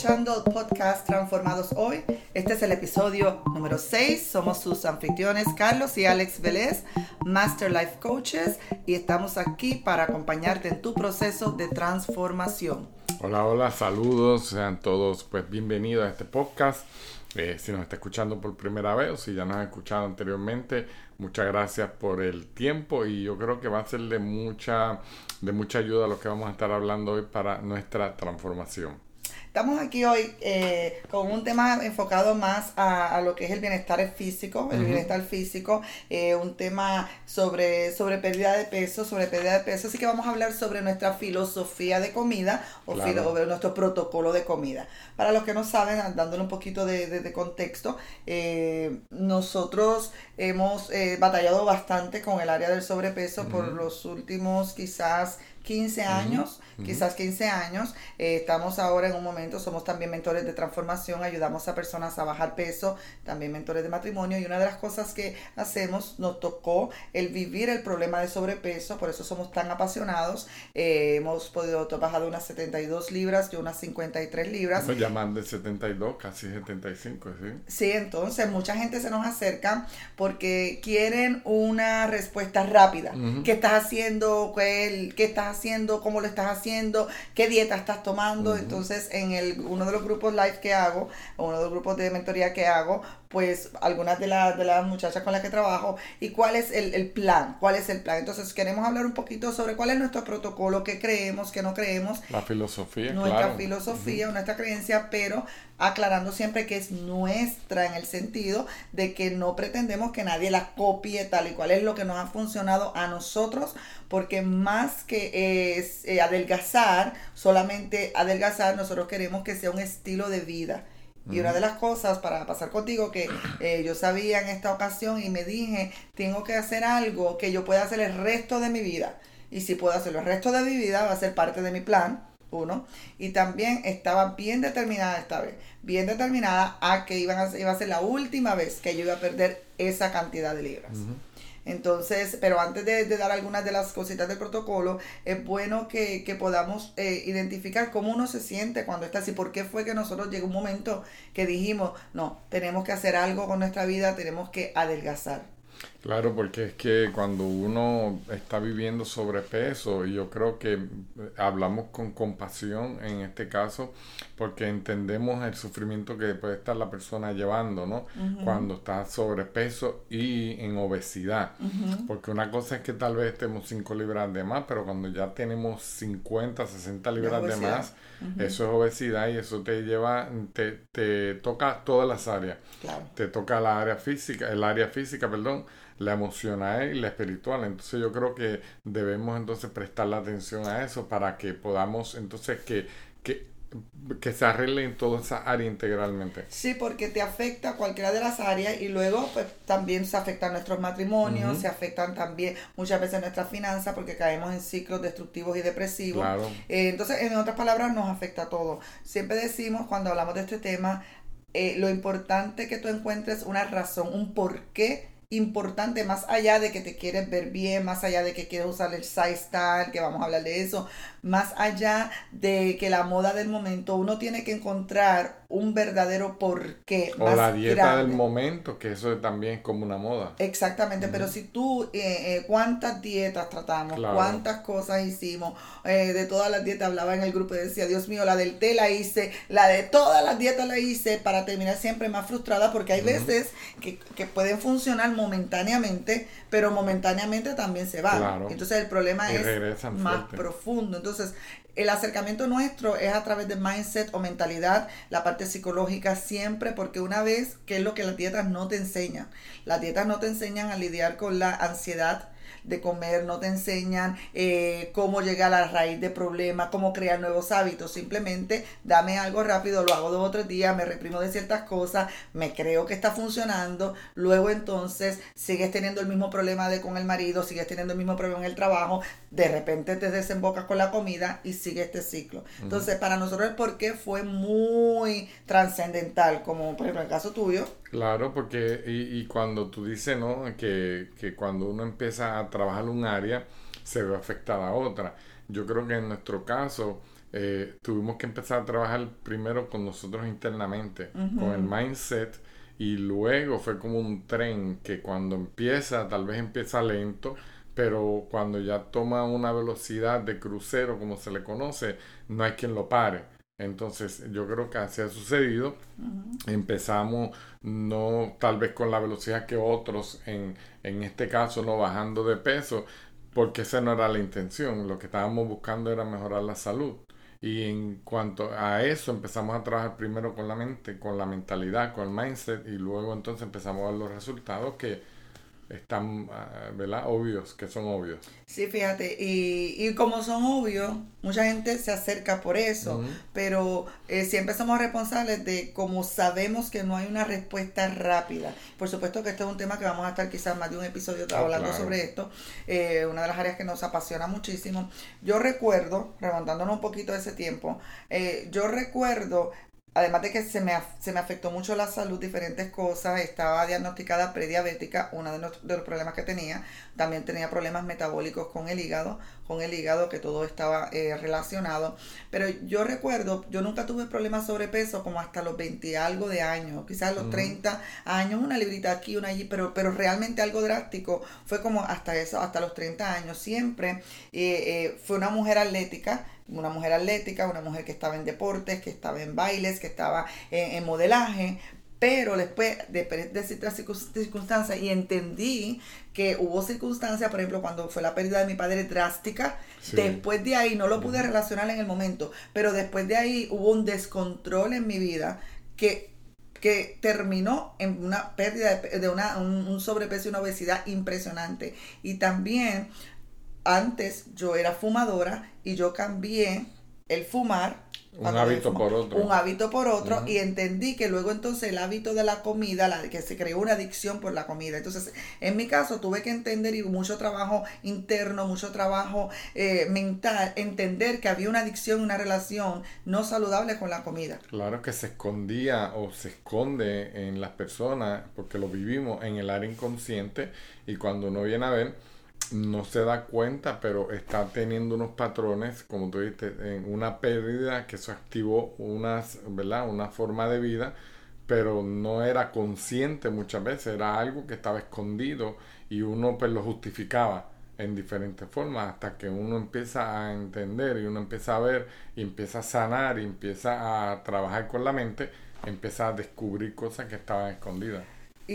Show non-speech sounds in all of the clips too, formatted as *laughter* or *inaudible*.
escuchando el podcast Transformados Hoy. Este es el episodio número 6. Somos sus anfitriones Carlos y Alex Vélez, Master Life Coaches, y estamos aquí para acompañarte en tu proceso de transformación. Hola, hola, saludos, sean todos pues bienvenidos a este podcast. Eh, si nos está escuchando por primera vez o si ya nos ha escuchado anteriormente, muchas gracias por el tiempo y yo creo que va a ser de mucha, de mucha ayuda lo que vamos a estar hablando hoy para nuestra transformación. Estamos aquí hoy eh, con un tema enfocado más a, lo que es el bienestar físico, el bienestar físico, eh, un tema sobre, sobre pérdida de peso, sobre pérdida de peso, así que vamos a hablar sobre nuestra filosofía de comida o nuestro protocolo de comida. Para los que no saben, dándole un poquito de, contexto, eh, nosotros hemos batallado bastante con el área del sobrepeso por los últimos quizás 15 años, quizás 15 años. Eh, estamos ahora en un momento, somos también mentores de transformación, ayudamos a personas a bajar peso, también mentores de matrimonio. Y una de las cosas que hacemos, nos tocó el vivir el problema de sobrepeso, por eso somos tan apasionados. Eh, hemos podido bajar de unas 72 libras, de unas 53 libras. Nos llaman de 72, casi 75, ¿sí? Sí, entonces mucha gente se nos acerca porque quieren una respuesta rápida. ¿Qué estás haciendo? ¿Qué, qué estás haciendo, cómo lo estás haciendo, qué dieta estás tomando. Entonces, en el, uno de los grupos live que hago, o uno de los grupos de mentoría que hago, pues algunas de, las de las muchachas con las que trabajo y cuál es el, el, plan, cuál es el plan. Entonces queremos hablar un poquito sobre cuál es nuestro protocolo, qué creemos, qué no creemos. La filosofía. Nuestra filosofía, nuestra creencia, pero aclarando siempre que es nuestra en el sentido de que no pretendemos que nadie la copie tal y cual es lo que nos ha funcionado a nosotros, porque más que es eh, adelgazar, solamente adelgazar, nosotros queremos que sea un estilo de vida. Y una de las cosas para pasar contigo que eh, yo sabía en esta ocasión y me dije, tengo que hacer algo que yo pueda hacer el resto de mi vida. Y si puedo hacerlo el resto de mi vida, va a ser parte de mi plan, uno. Y también estaba bien determinada esta vez, bien determinada a que iban a, iba a ser la última vez que yo iba a perder esa cantidad de libras. Entonces, pero antes de, dar algunas de las cositas del protocolo, es bueno que, podamos eh, identificar cómo uno se siente cuando está así. ¿Por qué fue que nosotros llegó un momento que dijimos, no, tenemos que hacer algo con nuestra vida, tenemos que adelgazar? Claro, porque es que cuando uno está viviendo sobrepeso, y yo creo que hablamos con compasión en este caso, porque entendemos el sufrimiento que puede estar la persona llevando, ¿no? Cuando está sobrepeso y en obesidad. Porque una cosa es que tal vez estemos 5 libras de más, pero cuando ya tenemos 50, 60 libras de más, eso es obesidad y eso te lleva, te, te toca todas las áreas. Te toca la área física, el área física, perdón, la emocional y la espiritual. Entonces yo creo que debemos entonces prestar la atención a eso para que podamos entonces que, que que se arregle en toda esa área integralmente. Sí, porque te afecta cualquiera de las áreas y luego pues también se afectan nuestros matrimonios, se afectan también muchas veces nuestras finanzas porque caemos en ciclos destructivos y depresivos. Eh, entonces, en otras palabras, nos afecta todo. Siempre decimos cuando hablamos de este tema, eh, lo importante que tú encuentres una razón, un porqué importante, más allá de que te quieres ver bien, más allá de que quieres usar el size style, que vamos a hablar de eso, más allá de que la moda del momento, uno tiene que encontrar un verdadero porqué. O la dieta del momento, que eso también es como una moda. Exactamente, pero si tú, eh, eh, ¿cuántas dietas tratamos? ¿Cuántas cosas hicimos? Eh, de todas las dietas hablaba en el grupo y decía, Dios mío, la del té la hice, la de todas las dietas la hice para terminar siempre más frustrada porque hay veces que, que, pueden funcionar momentáneamente, pero momentáneamente también se van. Entonces el problema es más profundo. Entonces, el acercamiento nuestro es a través de mindset o mentalidad, la parte psicológica siempre, porque una vez, que es lo que las dietas no te enseñan? Las dietas no te enseñan a lidiar con la ansiedad, de comer, no te enseñan eh, cómo llegar a la raíz de problemas, cómo crear nuevos hábitos. Simplemente dame algo rápido, lo hago dos o tres días, me reprimo de ciertas cosas, me creo que está funcionando, luego entonces sigues teniendo el mismo problema de con el marido, sigues teniendo el mismo problema en el trabajo, de repente te desembocas con la comida y sigue este ciclo. Entonces, para nosotros el porqué fue muy trascendental, como por ejemplo en el caso tuyo, Claro, porque y, y cuando tú dices, ¿no? Que, que, cuando uno empieza a trabajar un área, se ve afectada a otra. yo creo que en nuestro caso eh, tuvimos que empezar a trabajar primero con nosotros internamente, con el mindset, y luego fue como un tren que cuando empieza, tal vez empieza lento, pero cuando ya toma una velocidad de crucero, como se le conoce, no hay quien lo pare. Entonces, yo creo que así ha sucedido. Empezamos no tal vez con la velocidad que otros, en, en este caso, no bajando de peso, porque esa no era la intención. Lo que estábamos buscando era mejorar la salud. Y en cuanto a eso empezamos a trabajar primero con la mente, con la mentalidad, con el mindset y luego entonces empezamos a ver los resultados que están, ah, ¿verdad? Obvios, que son obvios. Sí, fíjate, y, y como son obvios, mucha gente se acerca por eso, pero eh, siempre somos responsables de como sabemos que no hay una respuesta rápida. Por supuesto que este es un tema que vamos a estar quizás más de un episodio ah, hablando sobre esto, eh, una de las áreas que nos apasiona muchísimo. Yo recuerdo, remontándonos un poquito de ese tiempo, eh, yo recuerdo Además de que se me, se me afectó mucho la salud, diferentes cosas, estaba diagnosticada prediabética, uno de, de, los problemas que tenía, también tenía problemas metabólicos con el hígado, con el hígado, que todo estaba eh, relacionado. Pero yo recuerdo, yo nunca tuve problemas sobrepeso como hasta los 20 algo de años, quizás los 30 años, una librita aquí, una allí, pero, pero realmente algo drástico fue como hasta eso, hasta los 30 años. Siempre eh, eh, fue una mujer atlética, una mujer atlética, una mujer que estaba en deportes, que estaba en bailes, que estaba en, modelaje, pero después de, de ciertas circunstancias y entendí que hubo circunstancias, por ejemplo, cuando fue la pérdida de mi padre drástica, después de ahí no lo pude relacionar en el momento, pero después de ahí hubo un descontrol en mi vida que que terminó en una pérdida de, una, un, un, sobrepeso y una obesidad impresionante. Y también antes yo era fumadora y yo cambié el fumar. Un hábito por otro. Un hábito por otro y entendí que luego entonces el hábito de la comida, la, que se creó una adicción por la comida. Entonces, en mi caso tuve que entender y mucho trabajo interno, mucho trabajo eh, mental, entender que había una adicción, una relación no saludable con la comida. Claro que se escondía o se esconde en las personas porque lo vivimos en el área inconsciente y cuando uno viene a ver, no se da cuenta, pero está teniendo unos patrones, como tú dijiste, en una pérdida que eso activó unas, ¿verdad? una forma de vida, pero no era consciente muchas veces, era algo que estaba escondido y uno pues lo justificaba en diferentes formas hasta que uno empieza a entender y uno empieza a ver y empieza a sanar y empieza a trabajar con la mente, empieza a descubrir cosas que estaban escondidas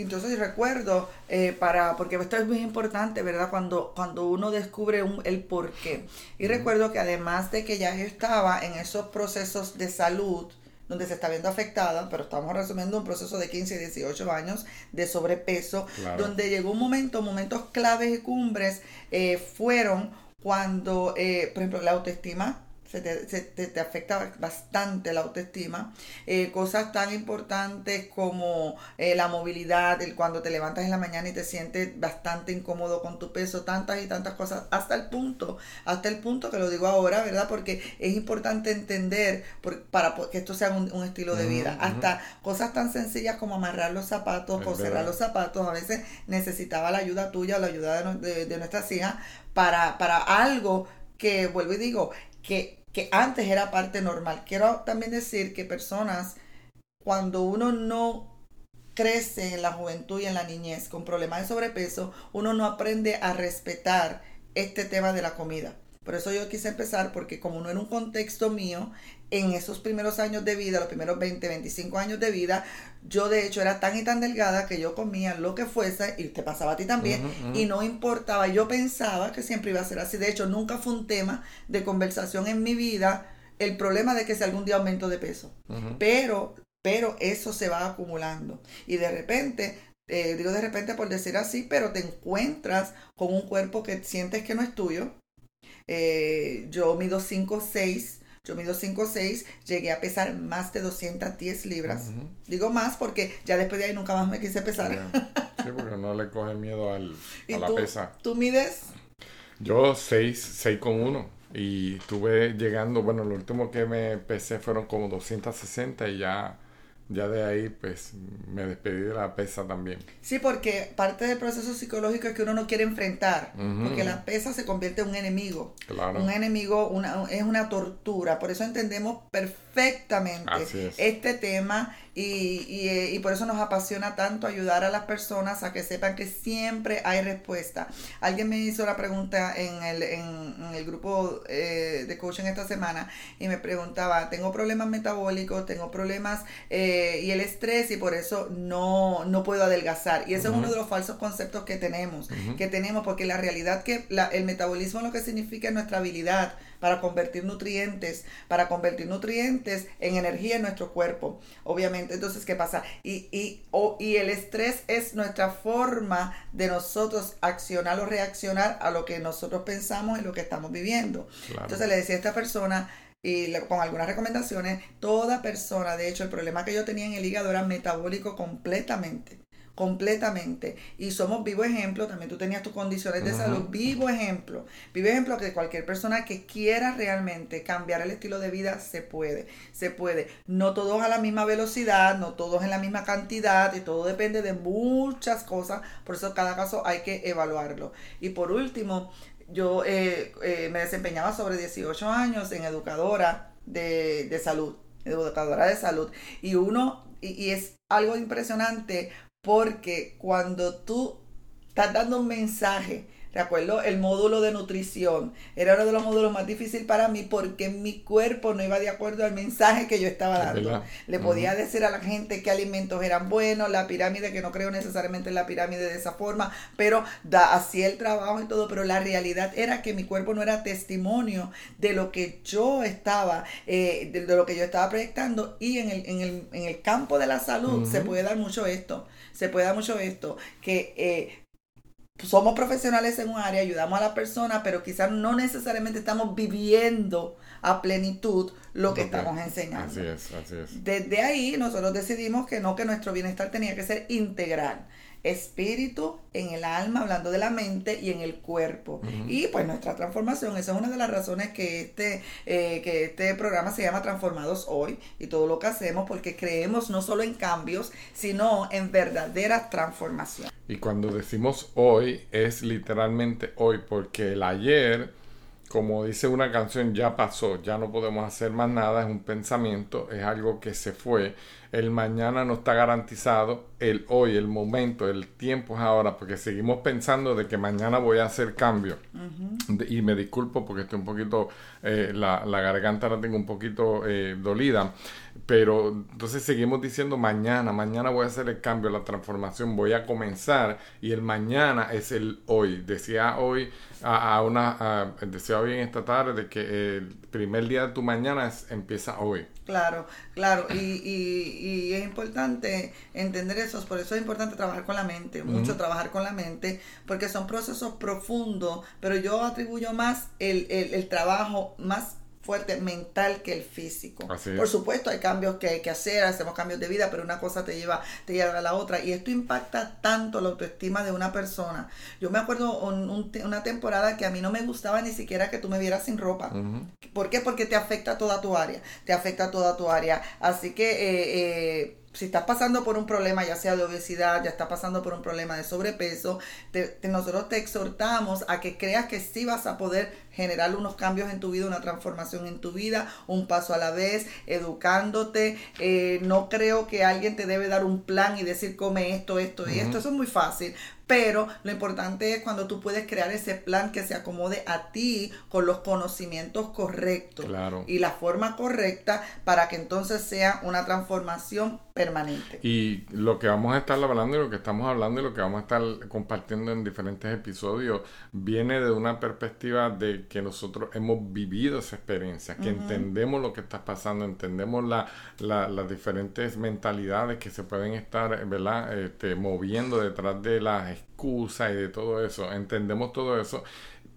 entonces recuerdo, eh, para, porque esto es muy importante, ¿verdad? Cuando, cuando uno descubre el por qué. Y recuerdo que además de que ya yo estaba en esos procesos de salud, donde se está viendo afectada, pero estamos resumiendo un proceso de 15 y 18 años de sobrepeso, donde llegó un momento, momentos claves y cumbres eh, fueron cuando, eh, por ejemplo, la autoestima se te, afecta bastante la autoestima. Eh, cosas tan importantes como eh, la movilidad, el cuando te levantas en la mañana y te sientes bastante incómodo con tu peso, tantas y tantas cosas, hasta el punto, hasta el punto que lo digo ahora, ¿verdad? Porque es importante entender para que esto sea un, estilo de vida. Hasta cosas tan sencillas como amarrar los zapatos o cerrar los zapatos, a veces necesitaba la ayuda tuya o la ayuda de, de nuestras hijas para, para algo que, vuelvo y digo, que, antes era parte normal. Quiero también decir que personas, cuando uno no crece en la juventud y en la niñez con problemas de sobrepeso, uno no aprende a respetar este tema de la comida. Por eso yo quise empezar, porque como no era un contexto mío, en esos primeros años de vida, los primeros 20, 25 años de vida, yo de hecho era tan y tan delgada que yo comía lo que fuese, y te pasaba a ti también, y no importaba, yo pensaba que siempre iba a ser así. De hecho, nunca fue un tema de conversación en mi vida el problema de que si algún día aumento de peso. Pero, pero eso se va acumulando. Y de repente eh, digo de repente por decir así, pero te encuentras con un cuerpo que sientes que no es tuyo, eh, yo mido 5'6", yo mido 5'6", llegué a pesar más de 210 libras. Digo más porque ya después de ahí nunca más me quise pesar. Sí, porque no le coge miedo al, *laughs* a la pesa. ¿Tú mides? Yo 6, 6,1. Y estuve llegando, bueno, lo último que me pesé fueron como 260 y ya ya de ahí pues me despedí de la pesa también. Sí, porque parte del proceso psicológico es que uno no quiere enfrentar, porque la pesa se convierte en un enemigo. Claro. Un enemigo una, es una tortura, por eso entendemos perfectamente este tema y, y, eh, y, por eso nos apasiona tanto ayudar a las personas a que sepan que siempre hay respuesta. Alguien me hizo la pregunta en el, en, el grupo eh, de coaching esta semana y me preguntaba, tengo problemas metabólicos, tengo problemas eh, y el estrés y por eso no, no puedo adelgazar. Y ese es uno de los falsos conceptos que tenemos, que tenemos, porque la realidad que la, el metabolismo lo que significa es nuestra habilidad para convertir nutrientes, para convertir nutrientes en energía en nuestro cuerpo, obviamente. Entonces, ¿qué pasa? Y, y, y el estrés es nuestra forma de nosotros accionar o reaccionar a lo que nosotros pensamos y lo que estamos viviendo. Entonces le decía a esta persona, y con algunas recomendaciones, toda persona, de hecho, el problema que yo tenía en el hígado era metabólico completamente completamente. Y somos vivo ejemplo, también tú tenías tus condiciones de salud, vivo ejemplo, vivo ejemplo que cualquier persona que quiera realmente cambiar el estilo de vida se puede, se puede. No todos a la misma velocidad, no todos en la misma cantidad, y todo depende de muchas cosas, por eso cada caso hay que evaluarlo. Y por último, yo eh, eh, me desempeñaba sobre 18 años en educadora de, de salud, educadora de salud, y uno, y, y es algo impresionante porque cuando tú estás dando un mensaje, acuerdo? El módulo de nutrición era uno de los módulos más difíciles para mí porque mi cuerpo no iba de acuerdo al mensaje que yo estaba dando. Le podía decir a la gente qué alimentos eran buenos, la pirámide, que no creo necesariamente en la pirámide de esa forma, pero da, hacía el trabajo y todo, pero la realidad era que mi cuerpo no era testimonio de lo que yo estaba, eh, de, lo que yo estaba proyectando y en el, en el, en el campo de la salud se puede dar mucho esto se puede dar mucho esto, que eh, somos profesionales en un área, ayudamos a la persona, pero quizás no necesariamente estamos viviendo a plenitud lo que estamos enseñando. Así es, así es. Desde ahí nosotros decidimos que no, que nuestro bienestar tenía que ser integral espíritu, en el alma, hablando de la mente y en el cuerpo. Y pues nuestra transformación, esa es una de las razones que este, eh, que este programa se llama Transformados Hoy y todo lo que hacemos porque creemos no solo en cambios, sino en verdadera transformación. Y cuando decimos hoy, es literalmente hoy, porque el ayer como dice una canción, ya pasó, ya no podemos hacer más nada, es un pensamiento, es algo que se fue. El mañana no está garantizado, el hoy, el momento, el tiempo es ahora, porque seguimos pensando de que mañana voy a hacer cambio. y me disculpo porque estoy un poquito, eh, la, garganta la tengo un poquito eh, dolida, pero entonces seguimos diciendo mañana, mañana voy a hacer el cambio, la transformación, voy a comenzar y el mañana es el hoy. Decía hoy a, una, decía hoy en esta tarde que el primer día de tu mañana es, empieza hoy. Claro, claro, y, y, es importante entender por eso es importante trabajar con la mente, mucho trabajar con la mente, porque son procesos profundos, pero yo atribuyo más el, el, el trabajo más fuerte mental que el físico. Por supuesto, hay cambios que hay que hacer, hacemos cambios de vida, pero una cosa te lleva, te lleva a la otra. Y esto impacta tanto la autoestima de una persona. Yo me acuerdo una temporada que a mí no me gustaba ni siquiera que tú me vieras sin ropa. ¿Por qué? Porque te afecta toda tu área. Te afecta toda tu área. Así que eh, eh, si estás pasando por un problema, ya sea de obesidad, ya estás pasando por un problema de sobrepeso, nosotros te exhortamos a que creas que sí vas a poder generar unos cambios en tu vida, una transformación en tu vida, un paso a la vez, educándote. Eh, no creo que alguien te debe dar un plan y decir come esto, esto y esto. Eso es muy fácil. Pero lo importante es cuando tú puedes crear ese plan que se acomode a ti con los conocimientos correctos y la forma correcta para que entonces sea una transformación permanente. Y lo que vamos a estar hablando y lo que estamos hablando y lo que vamos a estar compartiendo en diferentes episodios viene de una perspectiva de que nosotros hemos vivido esa experiencia, que entendemos lo que está pasando, entendemos la, las diferentes mentalidades que se pueden estar ¿verdad? Este, moviendo detrás de las excusas y de todo eso, entendemos todo eso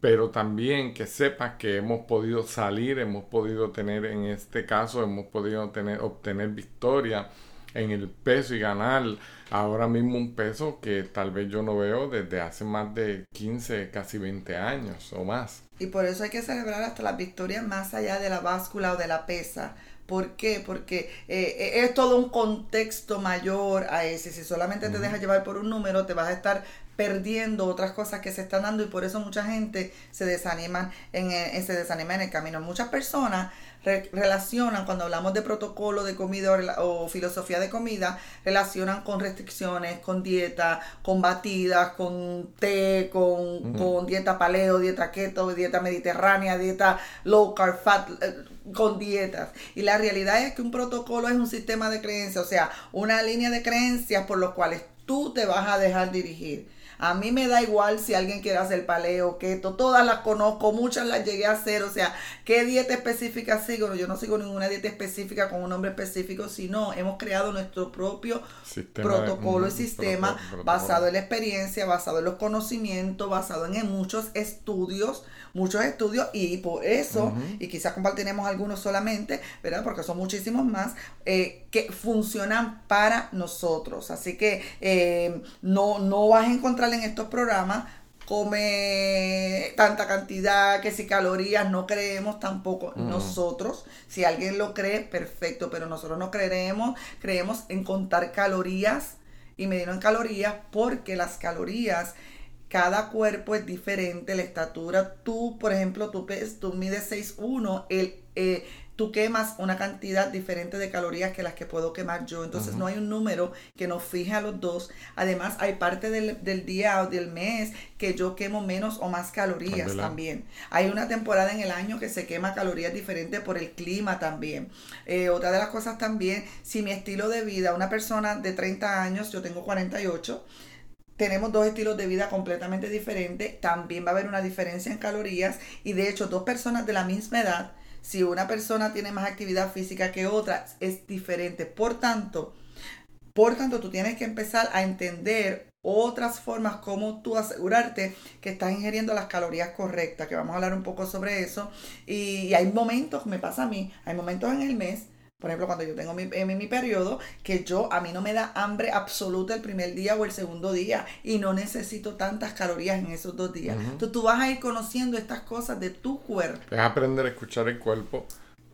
pero también que sepas que hemos podido salir, hemos podido tener, en este caso, hemos podido tener, obtener victoria en el peso y ganar ahora mismo un peso que tal vez yo no veo desde hace más de 15, casi 20 años o más. Y por eso hay que celebrar hasta las victorias más allá de la báscula o de la pesa. ¿Por qué? Porque eh, eh, es todo un contexto mayor a ese. Si solamente te dejas llevar por un número, te vas a estar perdiendo otras cosas que se están dando y por eso mucha gente se desanima en, eh, se desanima en el camino. Muchas personas relacionan, cuando hablamos de protocolo de comida o, filosofía de comida, relacionan con restricciones, con dieta, con batidas, con té, con, con dieta paleo, dieta keto, dieta mediterránea, dieta low carb fat eh, con dietas. Y la realidad es que un protocolo es un sistema de creencias, o sea, una línea de creencias por los cuales tú te vas a dejar dirigir. A mí me da igual si alguien quiere hacer paleo, keto, todas las conozco, muchas las llegué a hacer, o sea, ¿qué dieta específica sigo? Yo no sigo ninguna dieta específica con un nombre específico, sino hemos creado nuestro propio protocolo y sistema basado en la experiencia, basado en los conocimientos, basado en muchos estudios muchos estudios y por eso, y quizás compartiremos algunos solamente, ¿verdad? Porque son muchísimos más, eh, que funcionan para nosotros. Así que eh, no, no vas a encontrar en estos programas come tanta cantidad, que si calorías no creemos tampoco nosotros. Si alguien lo cree, perfecto, pero nosotros no creemos, creemos en contar calorías y medirlo en calorías porque las calorías cada cuerpo es diferente, la estatura, tú, por ejemplo, tú, tú mides 6'1", el, eh, tú quemas una cantidad diferente de calorías que las que puedo quemar yo. Entonces no hay un número que nos fije a los dos. Además, hay parte del, día o del mes que yo quemo menos o más calorías también. Hay una temporada en el año que se quema calorías diferentes por el clima también. Eh, otra de las cosas también, si mi estilo de vida, una persona de 30 años, yo tengo 48, tenemos dos estilos de vida completamente diferentes, también va a haber una diferencia en calorías y de hecho dos personas de la misma edad, si una persona tiene más actividad física que otra, es diferente. Por tanto, por tanto, tú tienes que empezar a entender otras formas como tú asegurarte que estás ingiriendo las calorías correctas, que vamos a hablar un poco sobre eso. Y, y hay momentos, me pasa a mí, hay momentos en el mes por ejemplo, cuando yo tengo mi, en mi periodo, que yo a mí no me da hambre absoluta el primer día o el segundo día y no necesito tantas calorías en esos dos días. Entonces tú vas a ir conociendo estas cosas de tu cuerpo. Es aprender a escuchar el cuerpo.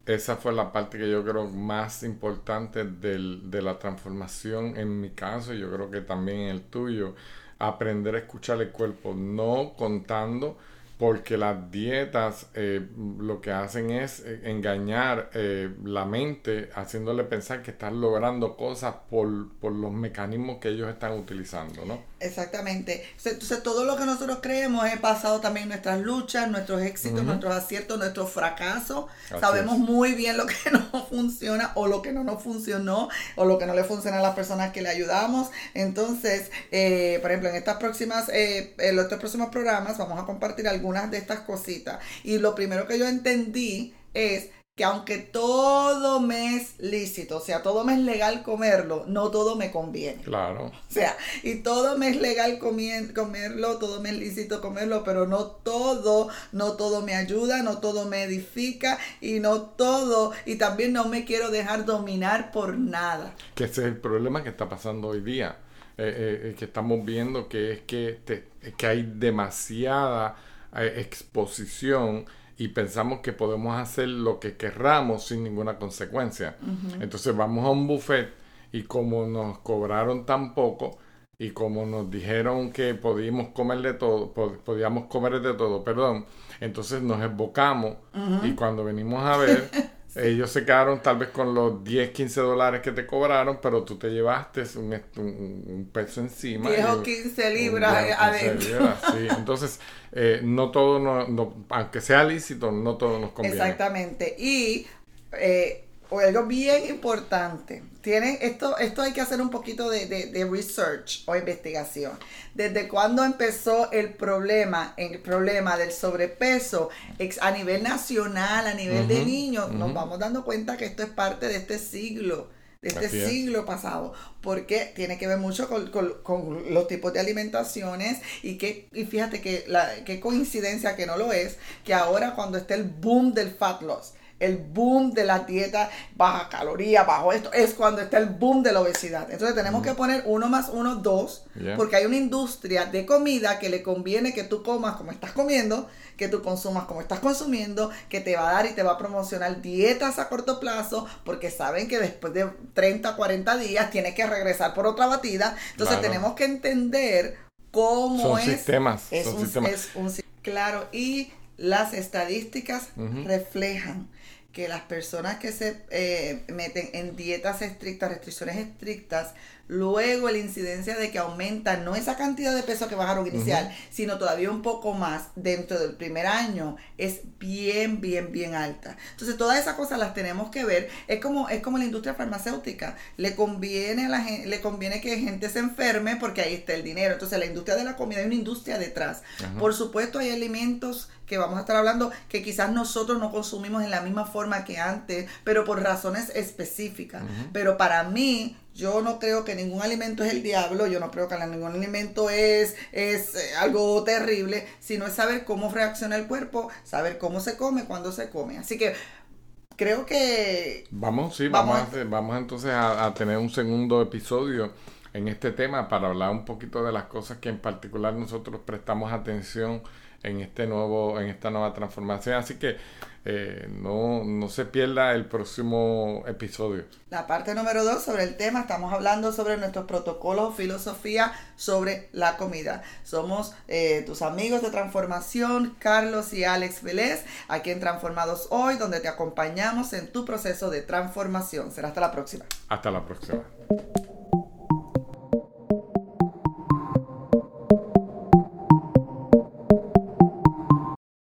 Esa fue la parte que yo creo más importante del, de la transformación en mi caso y yo creo que también en el tuyo. Aprender a escuchar el cuerpo, no contando porque las dietas eh, lo que hacen es eh, engañar eh, la mente haciéndole pensar que están logrando cosas por, por, los mecanismos que ellos están utilizando, ¿no? Exactamente. Entonces todo lo que nosotros creemos es pasado también nuestras luchas, nuestros éxitos, nuestros aciertos, nuestros fracasos. Sabemos muy bien lo que *laughs* no funciona o lo que no nos funcionó o lo que no le funciona a las personas que le ayudamos. Entonces, por ejemplo, en estas próximas, en los próximos programas vamos a compartir algunas de estas cositas. Y lo primero que yo entendí es que aunque todo me es lícito, o sea, todo me es legal comerlo, no todo me conviene. Claro. O sea, y todo me es legal comerlo, todo me es lícito comerlo, pero no todo, no todo me ayuda, no todo me edifica y no todo, y también no me quiero dejar dominar por nada. Que ese es el problema que está pasando hoy día, eh, eh, eh, que estamos viendo que es que, que hay demasiada exposición y pensamos que podemos hacer lo que querramos sin ninguna consecuencia. Entonces vamos a un buffet y como nos cobraron tan poco y como nos dijeron que podíamos comer de todo, podíamos comer de todo, perdón, entonces nos evocamos y cuando venimos a ver *laughs* Ellos se quedaron tal vez con los 10, 15 dólares que te cobraron, pero tú te llevaste un, un, peso encima. 10 o 15 libras adentro. sí. *laughs* Entonces, eh, no todo, no, aunque sea lícito, no todo nos conviene. Exactamente. Y eh, algo bien importante. Tienen, esto, esto hay que hacer un poquito de, research o investigación. Desde cuándo empezó el problema, el problema del sobrepeso a nivel nacional, a nivel de niños, nos vamos dando cuenta que esto es parte de este siglo de este siglo pasado, porque tiene que ver mucho con, los tipos de alimentaciones y que, y fíjate que la qué coincidencia que no lo es, que ahora cuando está el boom del fat loss, el boom de la dieta baja caloría, bajo esto, es cuando está el boom de la obesidad. Entonces tenemos que poner uno más uno, dos, porque hay una industria de comida que le conviene que tú comas como estás comiendo, que tú consumas como estás consumiendo, que te va a dar y te va a promocionar dietas a corto plazo, porque saben que después de 30, 40 días tienes que regresar por otra batida. Entonces tenemos que entender cómo es. Sistemas, es, un, sistemas. es un Claro, y las estadísticas reflejan que las personas que se eh, meten en dietas estrictas, restricciones estrictas, luego la incidencia de que aumenta no esa cantidad de peso que bajaron inicial, sino todavía un poco más dentro del primer año, es bien, bien, bien alta. Entonces todas esas cosas las tenemos que ver. Es como, es como la industria farmacéutica. Le conviene a la gente, le conviene que gente se enferme porque ahí está el dinero. Entonces la industria de la comida hay una industria detrás. Por supuesto hay alimentos que vamos a estar hablando que quizás nosotros no consumimos en la misma forma que antes, pero por razones específicas. Pero para mí, yo no creo que ningún alimento es el diablo, yo no creo que ningún alimento es, es eh, algo terrible, sino es saber cómo reacciona el cuerpo, saber cómo se come, cuándo se come. Así que creo que... Vamos, sí, vamos, a, vamos entonces a, a tener un segundo episodio en este tema para hablar un poquito de las cosas que en particular nosotros prestamos atención en este nuevo, en esta nueva transformación. Así que eh, no, no se pierda el próximo episodio. La parte número dos sobre el tema, estamos hablando sobre nuestros protocolos, filosofía sobre la comida. Somos eh, tus amigos de transformación, Carlos y Alex Vélez, aquí en Transformados Hoy, donde te acompañamos en tu proceso de transformación. Será hasta la próxima. Hasta la próxima.